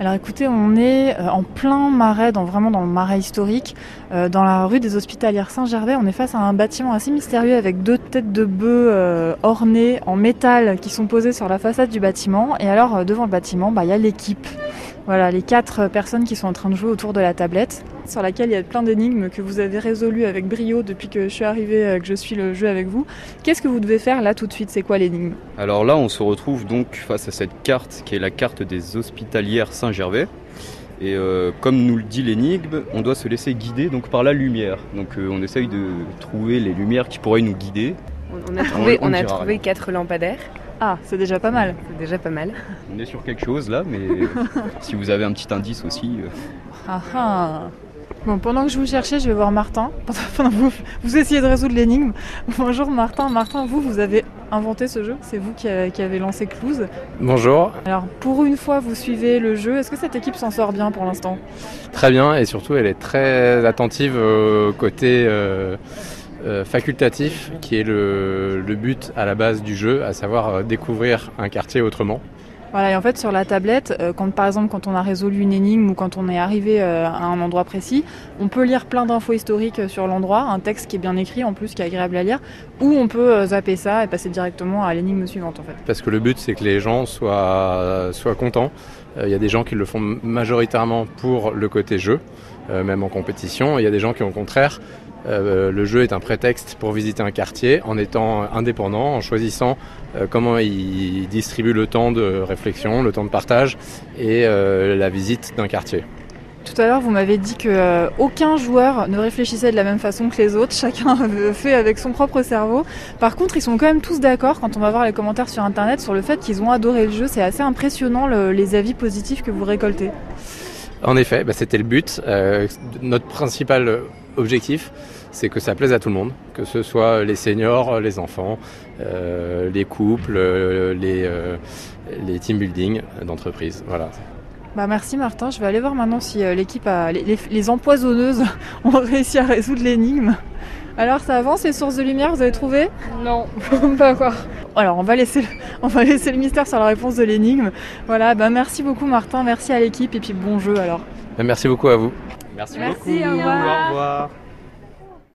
Alors écoutez, on est euh, en plein marais, dans, vraiment dans le marais historique, euh, dans la rue des Hospitalières Saint-Gervais. On est face à un bâtiment assez mystérieux avec deux têtes de bœufs euh, ornées en métal qui sont posées sur la façade du bâtiment. Et alors devant le bâtiment, bah, il y a l'équipe. Voilà, les quatre personnes qui sont en train de jouer autour de la tablette, sur laquelle il y a plein d'énigmes que vous avez résolues avec brio depuis que je suis arrivée, que je suis le jeu avec vous. Qu'est-ce que vous devez faire là tout de suite? C'est quoi l'énigme? Alors là, on se retrouve donc face à cette carte qui est la carte des Hospitalières Saint-Gervais. Et euh, comme nous le dit l'énigme, on doit se laisser guider donc par la lumière. Donc euh, on essaye de trouver les lumières qui pourraient nous guider. On a trouvé, on, a trouvé quatre lampadaires. Ah, c'est déjà pas mal. C'est déjà pas mal. On est sur quelque chose là, mais si vous avez un petit indice aussi. euh, Ah ah Bon, pendant que je vous cherchais, je vais voir Martin. Pendant que vous, vous essayez de résoudre l'énigme. Bonjour Martin. Martin, vous, vous avez inventé ce jeu. C'est vous qui, a- qui avez lancé Clues. Bonjour, Alors, pour une fois, vous suivez le jeu. Est-ce que cette équipe s'en sort bien pour l'instant? Très bien et surtout elle est très attentive au côté euh, euh, facultatif qui est le, but à la base du jeu, à savoir euh, découvrir un quartier autrement. Voilà, et en fait, sur la tablette, euh, quand par exemple, quand on a résolu une énigme ou quand on est arrivé euh, à un endroit précis, on peut lire plein d'infos historiques euh, sur l'endroit, un texte qui est bien écrit en plus, qui est agréable à lire, ou on peut zapper ça et passer directement à l'énigme suivante en fait. Parce que le but c'est que les gens soient, soient contents. Il y a des gens qui le font majoritairement pour le côté jeu, même en compétition. Il y a des gens qui au contraire le jeu est un prétexte pour visiter un quartier en étant indépendant, en choisissant comment il distribue le temps de réflexion, le temps de partage et euh, la visite d'un quartier. Tout à l'heure, vous m'avez dit que euh, aucun joueur ne réfléchissait de la même façon que les autres. Chacun fait avec son propre cerveau. Par contre, ils sont quand même tous d'accord quand on va voir les commentaires sur Internet sur le fait qu'ils ont adoré le jeu. C'est assez impressionnant le- les avis positifs que vous récoltez. En effet, bah, c'était le but. Euh, notre principal objectif, c'est que ça plaise à tout le monde, que ce soit les seniors, les enfants, euh, les couples, euh, les, team building d'entreprise. Voilà. Bah merci Martin. Je vais aller voir maintenant si l'équipe les empoisonneuses ont réussi à résoudre l'énigme. Alors ça avance les sources de lumière, vous avez trouvé Non, pas encore. Alors on va laisser le, on va laisser le mystère sur la réponse de l'énigme. Voilà, bah merci beaucoup Martin, merci à l'équipe et puis bon jeu alors. Merci beaucoup à vous. Merci, Merci, beaucoup. au revoir. Au revoir.